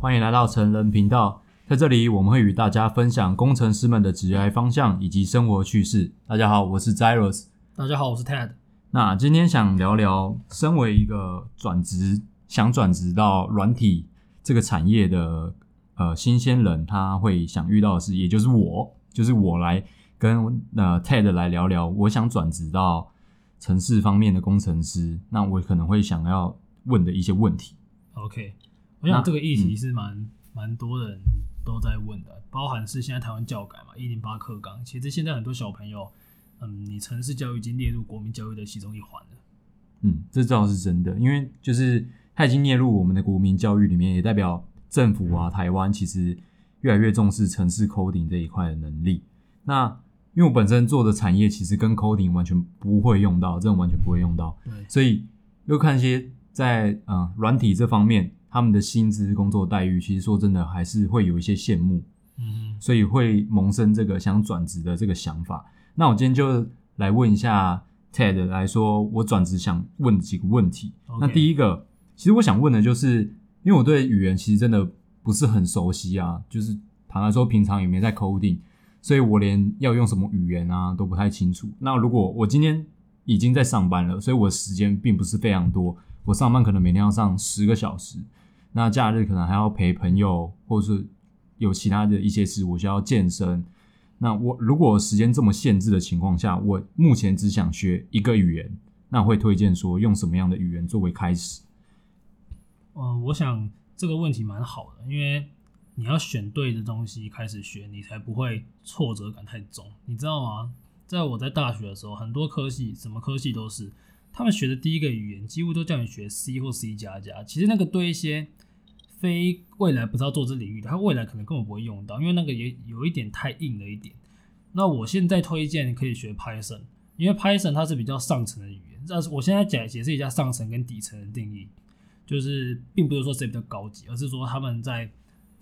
欢迎来到成人频道。在这里，我们会与大家分享工程师们的职业方向以及生活趣事。大家好，我是 Zeros。大家好，我是 Ted。那今天想聊聊，身为一个转职想转职到软体这个产业的呃新鲜人，他会想遇到的事，也就是我，就是我来跟呃 Ted 来聊聊，我想转职到城市方面的工程师，那我可能会想要问的一些问题。OK。我想这个议题是蛮蛮、嗯、多人都在问的，包含是现在台湾教改嘛，一零八课纲，其实现在很多小朋友，嗯，你城市教育已经列入国民教育的其中一环了。嗯，这倒是真的，因为就是它已经列入我们的国民教育里面，也代表政府啊，台湾其实越来越重视城市 coding 这一块的能力。那因为我本身做的产业其实跟 coding 完全不会用到，这种完全不会用到，对，所以又看一些在嗯软体这方面。他们的薪资、工作待遇，其实说真的，还是会有一些羡慕，嗯，所以会萌生这个想转职的这个想法。那我今天就来问一下 Ted 来说，我转职想问几个问题。那第一个，其实我想问的就是，因为我对语言其实真的不是很熟悉啊，就是坦白说，平常也没在 coding，所以我连要用什么语言啊都不太清楚。那如果我今天已经在上班了，所以我的时间并不是非常多，我上班可能每天要上十个小时。那假日可能还要陪朋友，或是有其他的一些事，我需要健身。那我如果时间这么限制的情况下，我目前只想学一个语言，那会推荐说用什么样的语言作为开始？嗯，我想这个问题蛮好的，因为你要选对的东西开始学，你才不会挫折感太重。你知道吗？在我在大学的时候，很多科系，什么科系都是。他们学的第一个语言几乎都叫你学 C 或 C 加加，其实那个对一些非未来不知道做这领域的，他未来可能根本不会用到，因为那个也有一点太硬了一点。那我现在推荐可以学 Python，因为 Python 它是比较上层的语言。但是我现在解解释一下上层跟底层的定义，就是并不是说谁比较高级，而是说他们在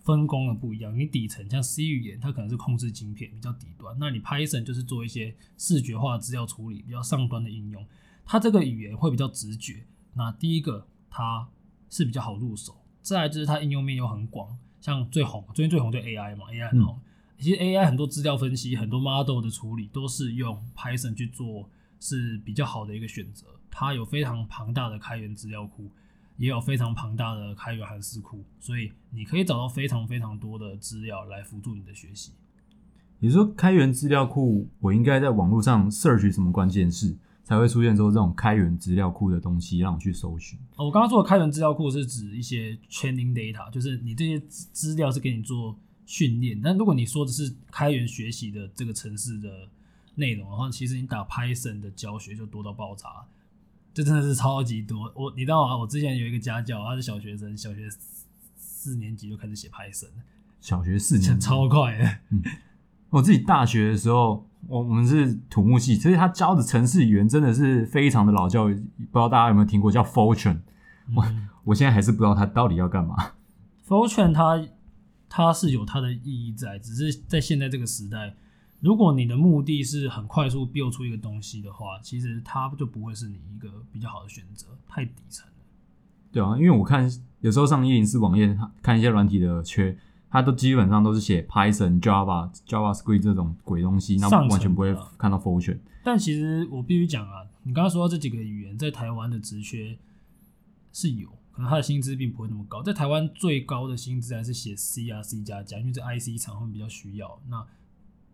分工的不一样。你底层像 C 语言，它可能是控制晶片比较底端，那你 Python 就是做一些视觉化资料处理比较上端的应用。它这个语言会比较直觉。那第一个，它是比较好入手。再来就是它应用面又很广，像最红，最近最红就 AI 嘛，AI 很红。嗯、其实 AI 很多资料分析、很多 model 的处理都是用 Python 去做，是比较好的一个选择。它有非常庞大的开源资料库，也有非常庞大的开源函数库，所以你可以找到非常非常多的资料来辅助你的学习。你说，开源资料库，我应该在网络上 search 什么关键字？才会出现说这种开源资料库的东西，让我去搜寻。哦，我刚刚说的开源资料库是指一些 training data，就是你这些资资料是给你做训练。但如果你说的是开源学习的这个城市的内容的话，其实你打 Python 的教学就多到爆炸，这真的是超级多。我你知道吗？我之前有一个家教，他是小学生，小学四年级就开始写 Python，小学四年级超快的。嗯，我自己大学的时候。我我们是土木系，所以他教的城市语言真的是非常的老教，不知道大家有没有听过叫 Fortune，我、嗯、我现在还是不知道他到底要干嘛。Fortune 它它是有它的意义在，只是在现在这个时代，如果你的目的是很快速 build 出一个东西的话，其实它就不会是你一个比较好的选择，太底层了。对啊，因为我看有时候上一零四网页看一些软体的缺。它都基本上都是写 Python、Java、JavaScript 这种鬼东西，那完全不会看到 Fortran。但其实我必须讲啊，你刚刚说到这几个语言在台湾的职缺是有，可能它的薪资并不会那么高。在台湾最高的薪资还是写 C 啊、C 加加，因为这 IC 厂会比较需要。那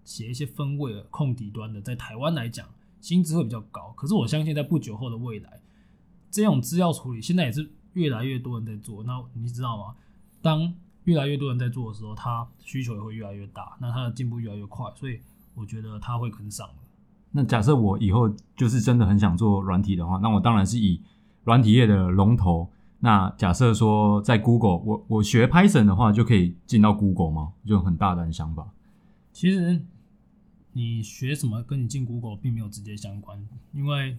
写一些分位的控底端的，在台湾来讲薪资会比较高。可是我相信在不久后的未来，这种资料处理现在也是越来越多人在做。那你知道吗？当越来越多人在做的时候，它需求也会越来越大，那它的进步越来越快，所以我觉得它会跟上。那假设我以后就是真的很想做软体的话，那我当然是以软体业的龙头。那假设说在 Google，我我学 Python 的话，就可以进到 Google 吗？就很大胆的想法。其实你学什么跟你进 Google 并没有直接相关，因为。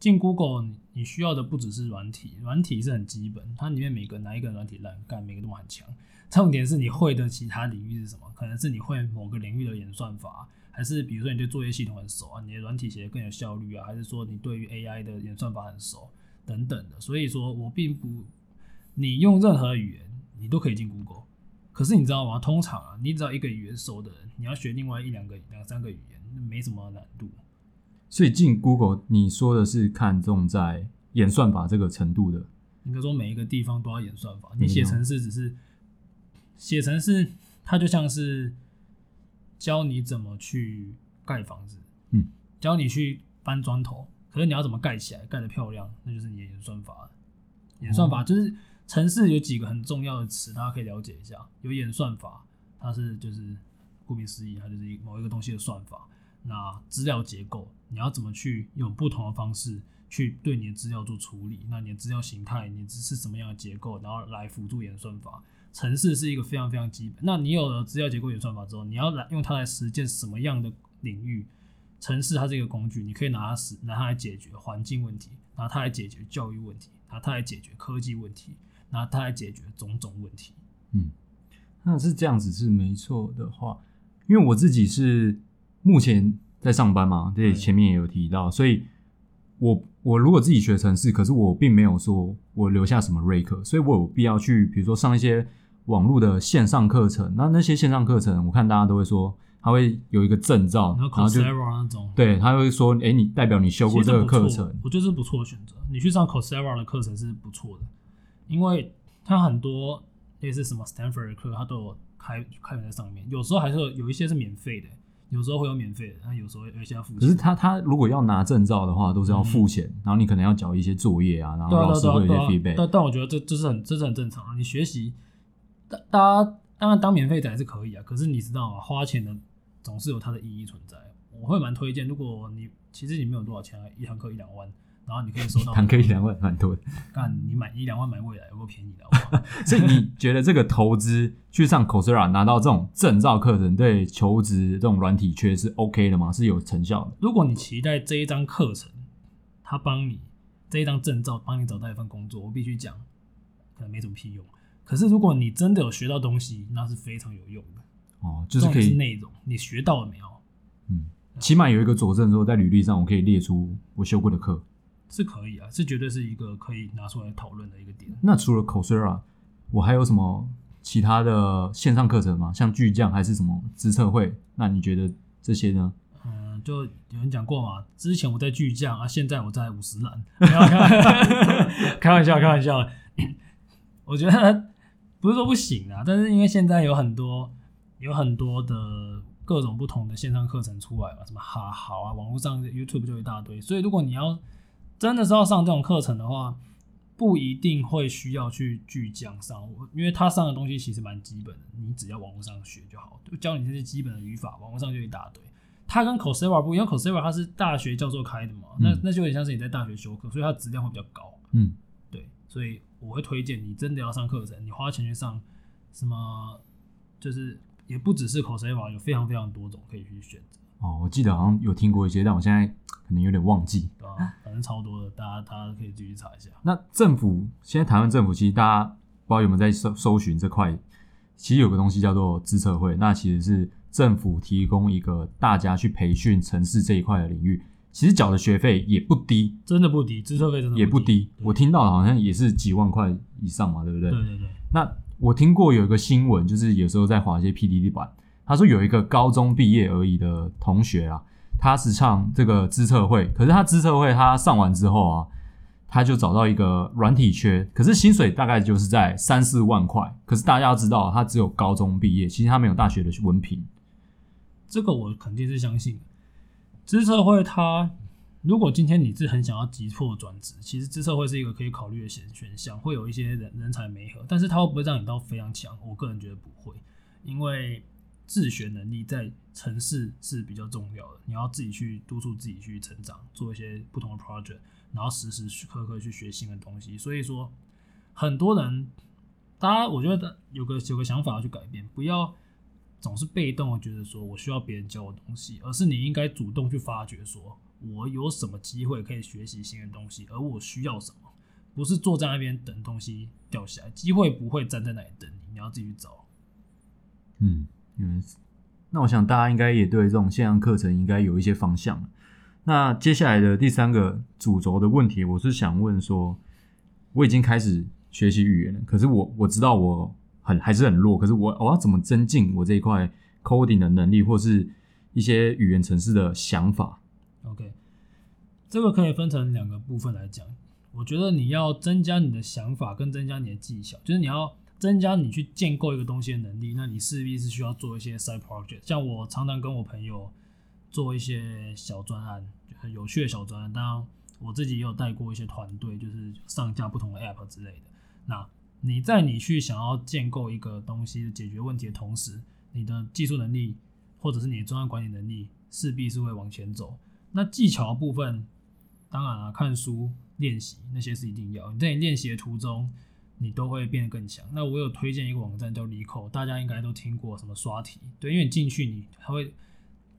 进 Google，你需要的不只是软体，软体是很基本，它里面每个哪一个软体烂干，每个都很强。重点是你会的其他领域是什么？可能是你会某个领域的演算法，还是比如说你对作业系统很熟啊，你的软体写的更有效率啊，还是说你对于 AI 的演算法很熟等等的。所以说我并不，你用任何语言，你都可以进 Google。可是你知道吗？通常啊，你只要一个语言熟的人，你要学另外一两个、两三个语言，没什么难度。所以进 Google，你说的是看重在演算法这个程度的。应该说每一个地方都要演算法。你写程式只是写程式，它就像是教你怎么去盖房子，嗯，教你去搬砖头。可是你要怎么盖起来，盖得漂亮，那就是你的演算法。演算法就是程式有几个很重要的词，大家可以了解一下。有演算法，它是就是顾名思义，它就是某一个东西的算法。那资料结构，你要怎么去用不同的方式去对你的资料做处理？那你的资料形态，你是什么样的结构，然后来辅助演算法。程式是一个非常非常基本。那你有了资料结构、演算法之后，你要来用它来实践什么样的领域？程式它是一个工具，你可以拿它使拿它来解决环境问题，拿它来解决教育问题，拿它来解决科技问题，拿它来解决种种问题。嗯，那是这样子是没错的话，因为我自己是目前在上班嘛，对，前面也有提到，所以我我如果自己学程式，可是我并没有说我留下什么瑞课，所以我有必要去，比如说上一些网络的线上课程，那那些线上课程，我看大家都会说。他会有一个证照，然后就那种，对，他会说，哎，你代表你修过这个课程，我觉得是不错的选择。你去上 Coursera 的课程是不错的，因为它很多类似什么 Stanford 的课，它都有开开源在上面。有时候还是有，有一些是免费的，有时候会有免费的，但有时候有一些要付钱。可是他他如果要拿证照的话，都是要付钱，嗯、然后你可能要交一些作业啊，然后老师会有一些 feedback。但但我觉得这这是很这是很正常啊。你学习，大大家当然当免费仔是可以啊，可是你知道吗？花钱的。总是有它的意义存在，我会蛮推荐。如果你其实你没有多少钱，一堂课一两万，然后你可以收到。一堂课一两万蛮多的。干，你买一两万买未来有够便宜的好不好？所以你觉得这个投资去上 Coursera 拿到这种证照课程，对求职这种软体缺是 OK 的吗？是有成效的？如果你期待这一张课程，他帮你这一张证照帮你找到一份工作，我必须讲，可能没什么屁用。可是如果你真的有学到东西，那是非常有用的。哦，就是可以内容，你学到了没有？嗯，起码有一个佐证，说在履历上我可以列出我修过的课，是可以啊，是绝对是一个可以拿出来讨论的一个点。那除了 Coursera，我还有什么其他的线上课程吗？像巨匠还是什么资策会？那你觉得这些呢？嗯，就有人讲过嘛，之前我在巨匠啊，现在我在五十岚。开玩笑，开玩笑。我觉得不是说不行啊，但是因为现在有很多。有很多的各种不同的线上课程出来嘛，什么哈好啊，网络上 YouTube 就一大堆。所以如果你要真的是要上这种课程的话，不一定会需要去巨匠上，因为他上的东西其实蛮基本的，你只要网络上学就好，就教你这些基本的语法，网络上就一大堆。他跟 Coursera 不一样，Coursera 它是大学教授开的嘛，嗯、那那就有点像是你在大学修课，所以它质量会比较高。嗯，对，所以我会推荐你真的要上课程，你花钱去上什么就是。也不只是 Coursera，有非常非常多种可以去选择。哦，我记得好像有听过一些，但我现在可能有点忘记。对啊，反正超多的，大家大家可以继续查一下。那政府现在台湾政府，其实大家不知道有没有在搜搜寻这块，其实有个东西叫做资策会，那其实是政府提供一个大家去培训城市这一块的领域，其实缴的学费也不低，真的不低，资策费真的也不低。我听到好像也是几万块以上嘛，对不对？对对对。那我听过有一个新闻，就是有时候在滑一些 PDD 版，他说有一个高中毕业而已的同学啊，他是上这个资策会，可是他资策会他上完之后啊，他就找到一个软体缺，可是薪水大概就是在三四万块，可是大家要知道，他只有高中毕业，其实他没有大学的文凭。这个我肯定是相信，资策会他。如果今天你是很想要急迫转职，其实资策会是一个可以考虑的选选项，会有一些人人才媒合，但是它会不会让你到非常强？我个人觉得不会，因为自学能力在城市是比较重要的，你要自己去督促自己去成长，做一些不同的 project，然后时时刻刻去学新的东西。所以说，很多人，大家我觉得有个有个想法要去改变，不要总是被动的觉得说我需要别人教我东西，而是你应该主动去发掘说。我有什么机会可以学习新的东西？而我需要什么？不是坐在那边等东西掉下来，机会不会站在那里等你，你要自己去找。嗯，嗯，那我想大家应该也对这种线上课程应该有一些方向。那接下来的第三个主轴的问题，我是想问说，我已经开始学习语言了，可是我我知道我很还是很弱，可是我我要怎么增进我这一块 coding 的能力，或是一些语言程式的想法？OK，这个可以分成两个部分来讲。我觉得你要增加你的想法跟增加你的技巧，就是你要增加你去建构一个东西的能力，那你势必是需要做一些 side project。像我常常跟我朋友做一些小专案，很有趣的小专案。当然，我自己也有带过一些团队，就是上架不同的 app 之类的。那你在你去想要建构一个东西解决问题的同时，你的技术能力或者是你的专案管理能力势必是会往前走。那技巧部分，当然了、啊，看书。练习那些是一定要，你在练习的途中，你都会变得更强。那我有推荐一个网站叫 LeetCode，大家应该都听过什么刷题，对，因为你进去你还会，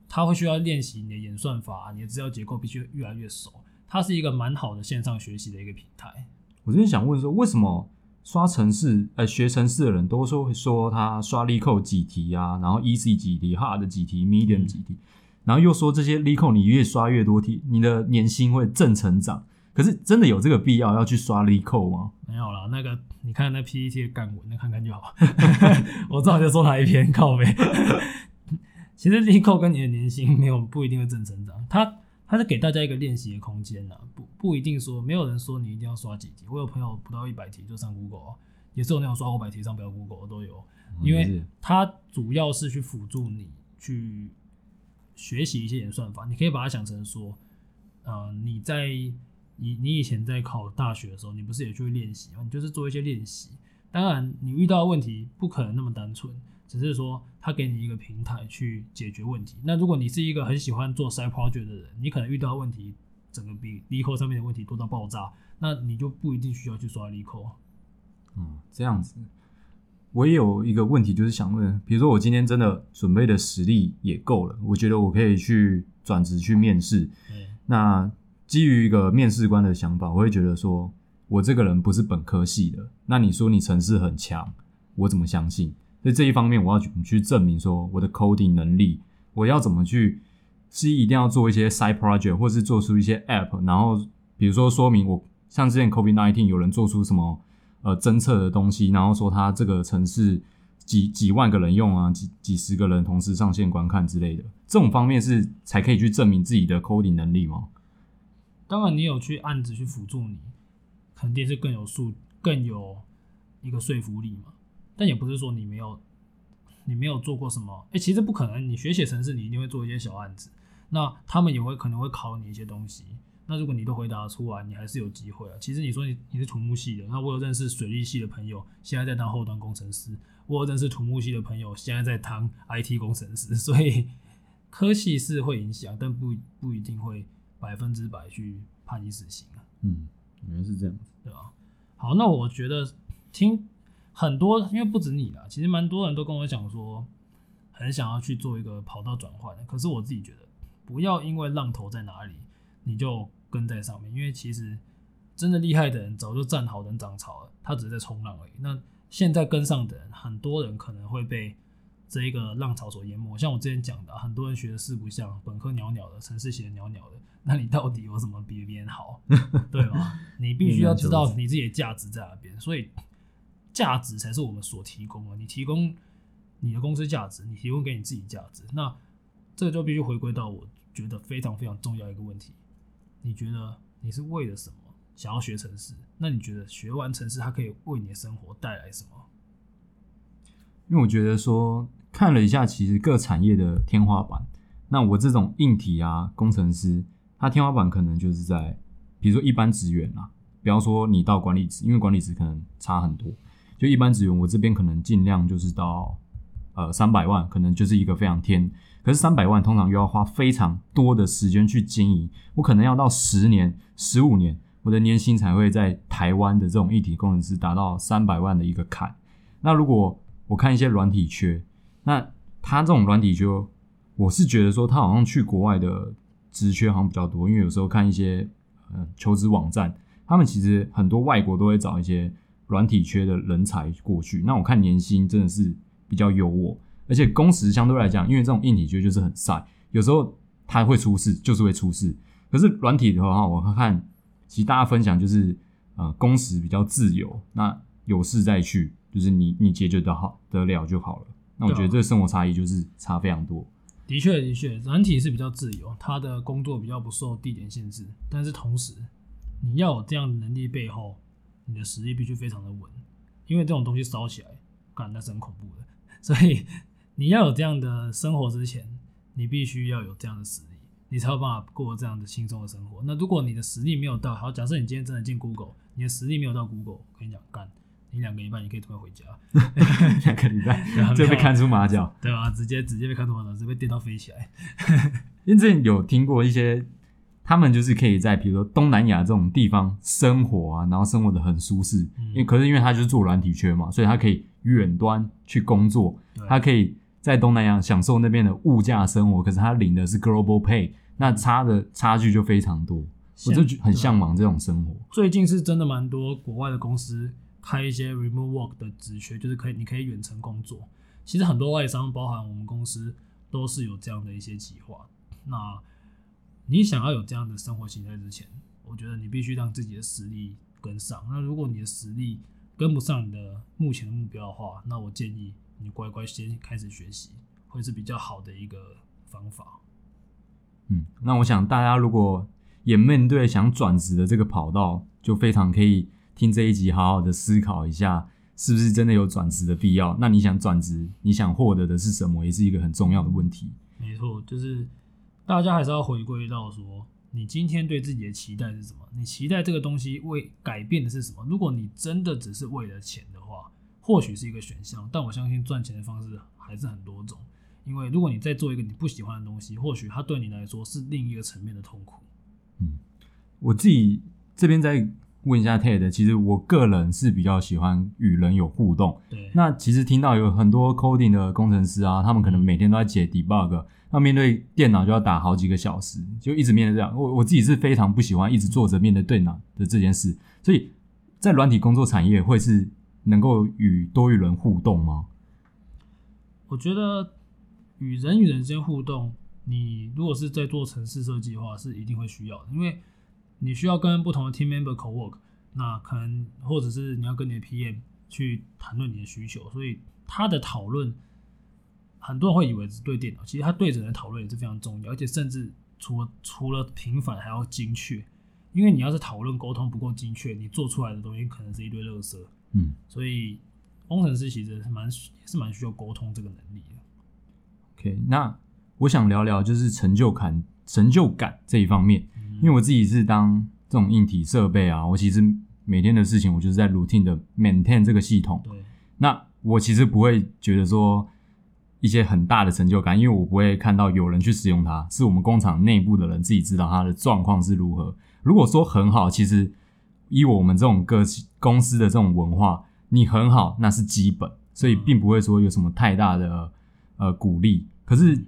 它会需要练习你的演算法，你的资料结构必须越来越熟。它是一个蛮好的线上学习的一个平台。我就是想问说，为什么刷城市，呃，学城市的人都说会说他刷 LeetCode 几题啊，然后 Easy 几题，Hard 几题，Medium 几题，嗯、然后又说这些 LeetCode 你越刷越多题，你的年薪会正成长。可是真的有这个必要要去刷 LeetCode 吗？没有啦，那个你看那 PPT 的干文，那看看就好。我知道你在说哪一篇靠呗。其实 LeetCode 跟你的年薪没有不一定会正成长，它它是给大家一个练习的空间呐，不不一定说没有人说你一定要刷几题。我有朋友不到一百题就上 Google，也是有那种刷五百题上不了 Google 都有，因为它主要是去辅助你去学习一些演算法。你可以把它想成说，呃，你在你你以前在考大学的时候，你不是也去练习吗？你就是做一些练习。当然，你遇到的问题不可能那么单纯，只是说他给你一个平台去解决问题。那如果你是一个很喜欢做 side project 的人，你可能遇到的问题整个比 LeetCode 上面的问题多到爆炸，那你就不一定需要去刷 LeetCode。嗯，这样子。我也有一个问题，就是想问，比如说我今天真的准备的实力也够了，我觉得我可以去转职去面试。对那。基于一个面试官的想法，我会觉得说，我这个人不是本科系的，那你说你程式很强，我怎么相信？所以这一方面，我要去证明说我的 coding 能力，我要怎么去，是一定要做一些 side project，或是做出一些 app，然后比如说说明我像之前 COVID-19 有人做出什么呃侦测的东西，然后说他这个程式几几万个人用啊，几几十个人同时上线观看之类的，这种方面是才可以去证明自己的 coding 能力吗？当然，你有去案子去辅助你，肯定是更有数、更有一个说服力嘛。但也不是说你没有，你没有做过什么。哎、其实不可能。你学写程式，你一定会做一些小案子。那他们也会可能会考你一些东西。那如果你都回答出来，你还是有机会啊。其实你说你你是土木系的，那我有认识水利系的朋友，现在在当后端工程师。我有认识土木系的朋友，现在在当 IT 工程师。所以 科系是会影响，但不不一定会。百分之百去判你死刑啊！嗯，原来是这样子，对吧？好，那我觉得听很多，因为不止你啦，其实蛮多人都跟我讲说，很想要去做一个跑道转换。可是我自己觉得，不要因为浪头在哪里，你就跟在上面，因为其实真的厉害的人早就站好人涨潮了，他只是在冲浪而已。那现在跟上的人，很多人可能会被。这一个浪潮所淹没，像我之前讲的，很多人学的四不像，本科鸟鸟的，城市写的鸟鸟的，那你到底有什么比别人好，对吗？你必须要知道你自己的价值在哪边，所以价值才是我们所提供的。你提供你的公司价值，你提供给你自己价值，那这个就必须回归到我觉得非常非常重要一个问题：你觉得你是为了什么想要学城市？那你觉得学完城市，它可以为你的生活带来什么？因为我觉得说。看了一下，其实各产业的天花板。那我这种硬体啊，工程师，他天花板可能就是在，比如说一般职员啊，比方说你到管理职，因为管理职可能差很多。就一般职员，我这边可能尽量就是到呃三百万，可能就是一个非常天。可是三百万通常又要花非常多的时间去经营，我可能要到十年、十五年，我的年薪才会在台湾的这种硬体工程师达到三百万的一个坎。那如果我看一些软体缺。那他这种软体就，我是觉得说他好像去国外的职缺好像比较多，因为有时候看一些呃求职网站，他们其实很多外国都会找一些软体缺的人才过去。那我看年薪真的是比较优渥，而且工时相对来讲，因为这种硬体缺就是很晒，有时候他会出事，就是会出事。可是软体的话，我看其实大家分享就是呃工时比较自由，那有事再去。就是你你解决得好得了就好了。那我觉得这个生活差异就是差非常多。的确的确，软体是比较自由，他的工作比较不受地点限制，但是同时你要有这样的能力背后，你的实力必须非常的稳，因为这种东西烧起来，干那是很恐怖的。所以你要有这样的生活之前，你必须要有这样的实力，你才有办法过这样的轻松的生活。那如果你的实力没有到，好，假设你今天真的进 Google，你的实力没有到 Google，我跟你讲，干。你两个礼拜你可以突然回家，两个礼拜就被看出马脚，对吧？直接直接被看出马脚，直接被电到飞起来。因为之前有听过一些，他们就是可以在比如说东南亚这种地方生活啊，然后生活的很舒适。嗯、因为可是因为他就是做软体圈嘛，所以他可以远端去工作，他可以在东南亚享受那边的物价生活。可是他领的是 global pay，那差的差距就非常多。我就很向往这种生活。最近是真的蛮多国外的公司。开一些 remote work 的职缺，就是可以，你可以远程工作。其实很多外商，包含我们公司，都是有这样的一些计划。那你想要有这样的生活形态之前，我觉得你必须让自己的实力跟上。那如果你的实力跟不上你的目前的目标的话，那我建议你乖乖先开始学习，会是比较好的一个方法。嗯，那我想大家如果也面对想转职的这个跑道，就非常可以。听这一集，好好的思考一下，是不是真的有转职的必要？那你想转职，你想获得的是什么，也是一个很重要的问题。没错，就是大家还是要回归到说，你今天对自己的期待是什么？你期待这个东西为改变的是什么？如果你真的只是为了钱的话，或许是一个选项，但我相信赚钱的方式还是很多种。因为如果你在做一个你不喜欢的东西，或许它对你来说是另一个层面的痛苦。嗯，我自己这边在。问一下 Ted，其实我个人是比较喜欢与人有互动。对，那其实听到有很多 coding 的工程师啊，他们可能每天都在解 debug，那面对电脑就要打好几个小时，就一直面对这样。我我自己是非常不喜欢一直坐着面对电脑的这件事，所以在软体工作产业会是能够与多与人互动吗？我觉得与人与人之间互动，你如果是在做城市设计的话，是一定会需要的，因为。你需要跟不同的 team member co-work，那可能或者是你要跟你的 PM 去谈论你的需求，所以他的讨论，很多人会以为是对电脑，其实他对人的讨论也是非常重要，而且甚至除了除了频繁还要精确，因为你要是讨论沟通不够精确，你做出来的东西可能是一堆垃圾。嗯，所以工程师其实是蛮是蛮需要沟通这个能力的。OK，那我想聊聊就是成就感成就感这一方面。因为我自己是当这种硬体设备啊，我其实每天的事情，我就是在 routine 的 maintain 这个系统。对。那我其实不会觉得说一些很大的成就感，因为我不会看到有人去使用它，是我们工厂内部的人自己知道它的状况是如何。如果说很好，其实以我们这种个公司的这种文化，你很好那是基本，所以并不会说有什么太大的呃鼓励。可是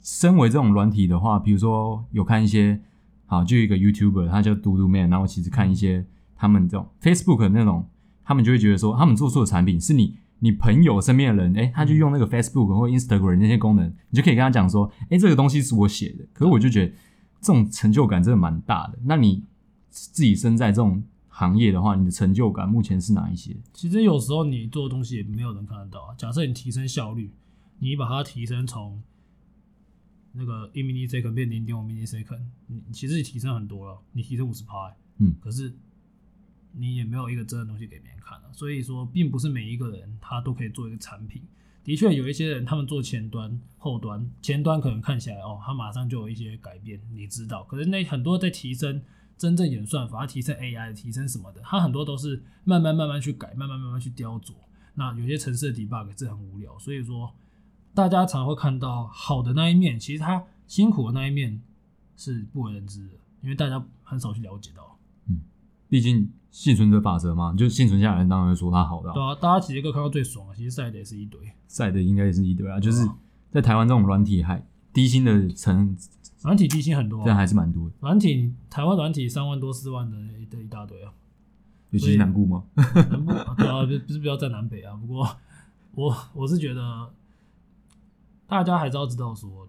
身为这种软体的话，比如说有看一些。好，就一个 YouTuber，他叫嘟嘟 man，然后其实看一些他们这种 Facebook 那种，他们就会觉得说，他们做出的产品是你你朋友身边的人，诶，他就用那个 Facebook 或 Instagram 那些功能，你就可以跟他讲说，诶，这个东西是我写的。可是我就觉得这种成就感真的蛮大的。那你自己身在这种行业的话，你的成就感目前是哪一些？其实有时候你做的东西也没有人看得到。假设你提升效率，你把它提升从。那个一 millisecond 变零点五 millisecond，你其实你提升很多了，你提升五十趴，嗯，可是你也没有一个真的东西给别人看了，所以说并不是每一个人他都可以做一个产品。的确有一些人他们做前端、后端，前端可能看起来哦，他马上就有一些改变，你知道，可是那很多在提升真正演算法、提升 AI、提升什么的，他很多都是慢慢慢慢去改，慢慢慢慢去雕琢。那有些程式的 debug 是很无聊，所以说。大家常会看到好的那一面，其实他辛苦的那一面是不为人知的，因为大家很少去了解到。嗯，毕竟幸存者法则嘛，就幸存下来人当然会说他好的。对啊，大家其实一个看到最爽的，其实晒的也是一堆，晒的应该也是一堆啊。就是在台湾这种软体还低薪的层，软体低薪很多，但还是蛮多的。软体台湾软体三万多四万的一的一大堆啊，尤其是南部吗？南部对啊，不是比较在南北啊。不过我我是觉得。大家还是要知道说，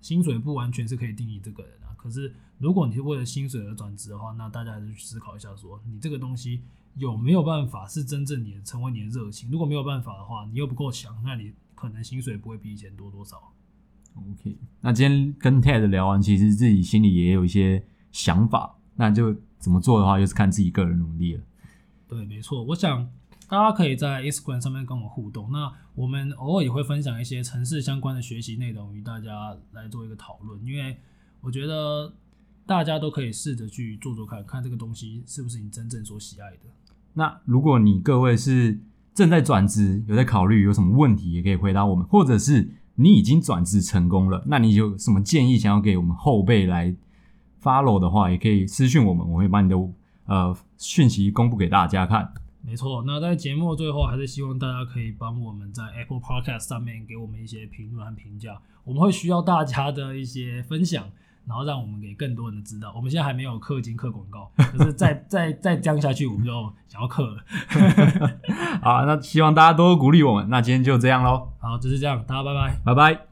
薪水不完全是可以定义这个人啊。可是如果你是为了薪水而转职的话，那大家还是去思考一下说，你这个东西有没有办法是真正你的成为你的热情？如果没有办法的话，你又不够强，那你可能薪水不会比以前多多少。OK，那今天跟 Ted 聊完，其实自己心里也有一些想法，那就怎么做的话，就是看自己个人努力了。对，没错，我想。大家可以在 Instagram 上面跟我互动，那我们偶尔也会分享一些城市相关的学习内容与大家来做一个讨论，因为我觉得大家都可以试着去做做看看这个东西是不是你真正所喜爱的。那如果你各位是正在转职，有在考虑有什么问题，也可以回答我们，或者是你已经转职成功了，那你有什么建议想要给我们后辈来 follow 的话，也可以私讯我们，我会把你的呃讯息公布给大家看。没错，那在节目最后，还是希望大家可以帮我们在 Apple Podcast 上面给我们一些评论和评价，我们会需要大家的一些分享，然后让我们给更多人知道。我们现在还没有氪金氪广告，可是再再再这样下去，我们就想要氪了。好，那希望大家多多鼓励我们。那今天就这样喽。好，就是这样，大家拜拜，拜拜。